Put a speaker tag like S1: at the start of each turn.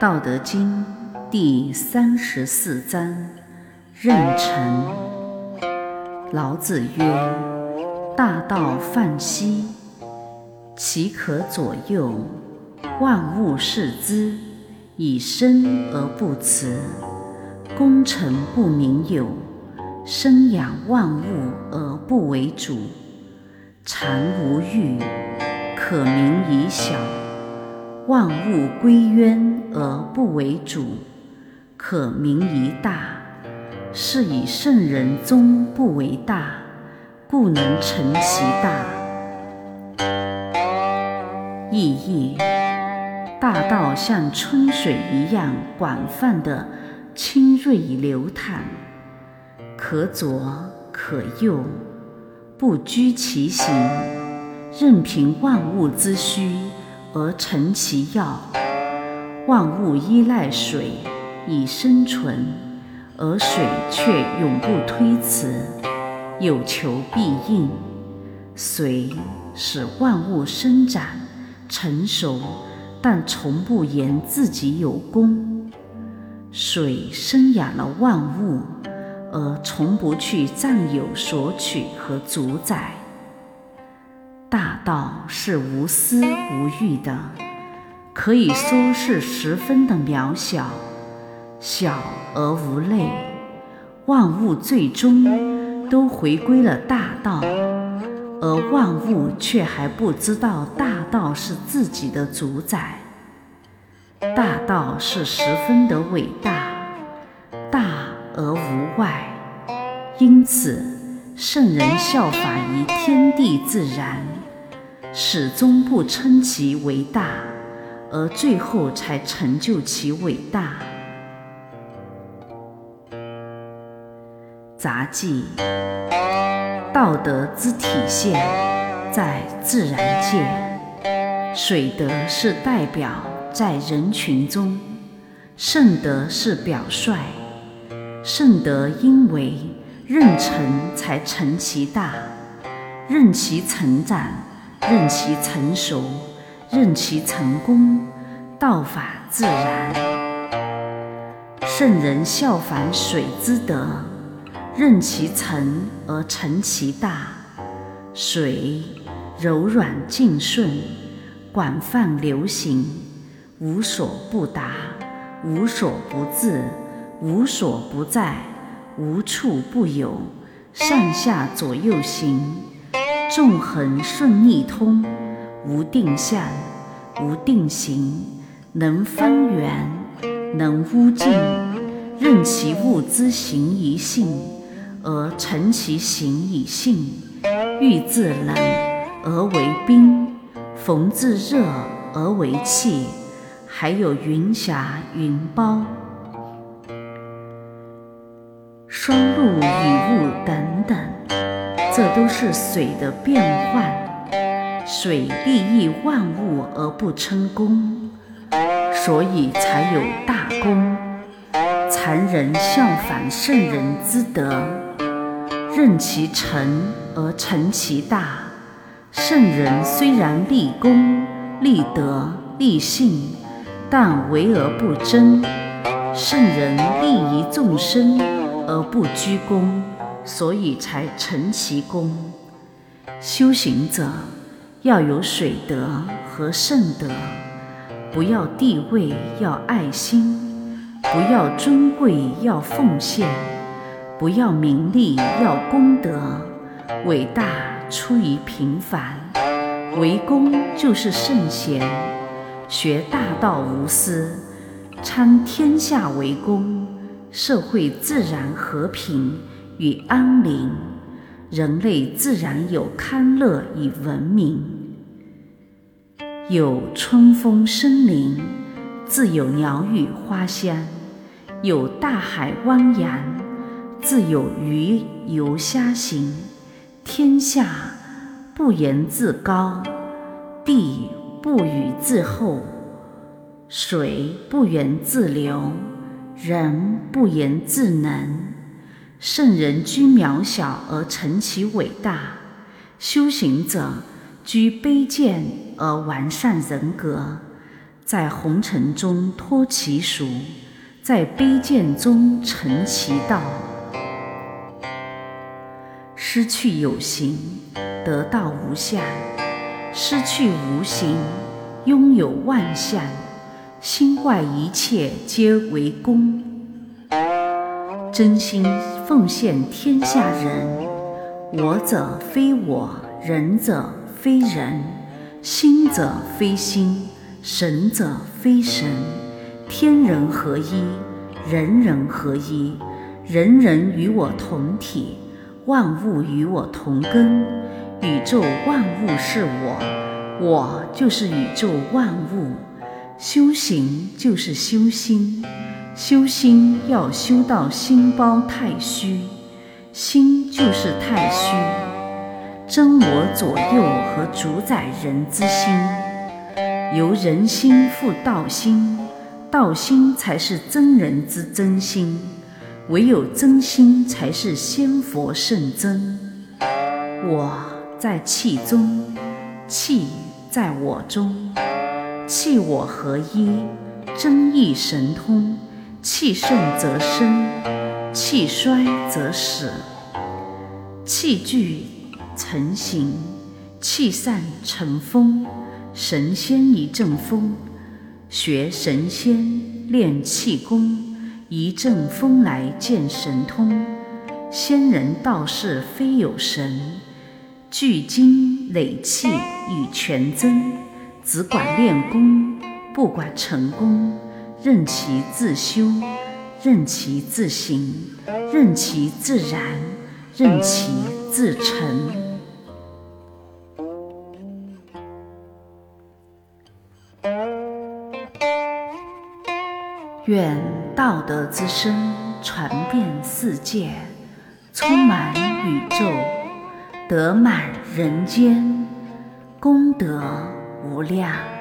S1: 道德经第三十四章：壬辰。老子曰：“大道泛兮，其可左右；万物视之，以生而不辞。功成不名有，生养万物而不为主。常无欲，可名以小。”万物归渊而不为主，可名于大。是以圣人终不为大，故能成其大。意义：大道像春水一样广泛的清锐流淌，可左可右，不拘其形，任凭万物之需。而成其要，万物依赖水以生存，而水却永不推辞，有求必应。水使万物生长成熟，但从不言自己有功。水生养了万物，而从不去占有、索取和主宰。大道是无私无欲的，可以说是十分的渺小，小而无类。万物最终都回归了大道，而万物却还不知道大道是自己的主宰。大道是十分的伟大，大因此圣人效法于天地自然。始终不称其为大，而最后才成就其伟大。杂技：道德之体现在自然界，水德是代表在人群中，圣德是表率。圣德因为任成才成其大，任其成长。任其成熟，任其成功，道法自然。圣人效仿水之德，任其成而成其大。水柔软静顺，广泛流行，无所不达，无所不至，无所不在，无处不有，上下左右行。纵横顺逆通，无定向，无定形，能方圆，能污净，任其物之行以性，而成其形以性。欲自冷而为冰，逢自热而为气，还有云霞、云包、霜露、雨雾等等。这都是水的变换，水利益万物而不称功，所以才有大功。残人效仿圣人之德，任其成而成其大。圣人虽然立功、立德、立信，但为而不争。圣人利于众生而不居功。所以才成其功。修行者要有水德和圣德，不要地位，要爱心；不要尊贵，要奉献；不要名利，要功德。伟大出于平凡，为公就是圣贤。学大道无私，参天下为公，社会自然和平。与安宁，人类自然有康乐与文明，有春风生林，自有鸟语花香；有大海汪洋，自有鱼游虾行。天下不言自高，地不语自厚，水不言自流，人不言自能。圣人居渺小而成其伟大，修行者居卑贱而完善人格，在红尘中脱其俗，在卑贱中成其道。失去有形，得道无相；失去无形，拥有万象。心外一切皆为公，真心奉献天下人。我者非我，人者非人，心者非心，神者非神。天人合一，人人合一，人人与我同体，万物与我同根。宇宙万物是我，我就是宇宙万物。修行就是修心，修心要修到心包太虚，心就是太虚，真我左右和主宰人之心，由人心复道心，道心才是真人之真心，唯有真心才是仙佛圣真。我在气中，气在我中。气我合一，真意神通。气盛则生，气衰则死。气聚成形，气散成风。神仙一阵风，学神仙练气功，一阵风来见神通。仙人道士非有神，聚精累气以全真。只管练功，不管成功，任其自修，任其自行，任其自然，任其自成。愿道德之声传遍世界，充满宇宙，得满人间，功德。无量。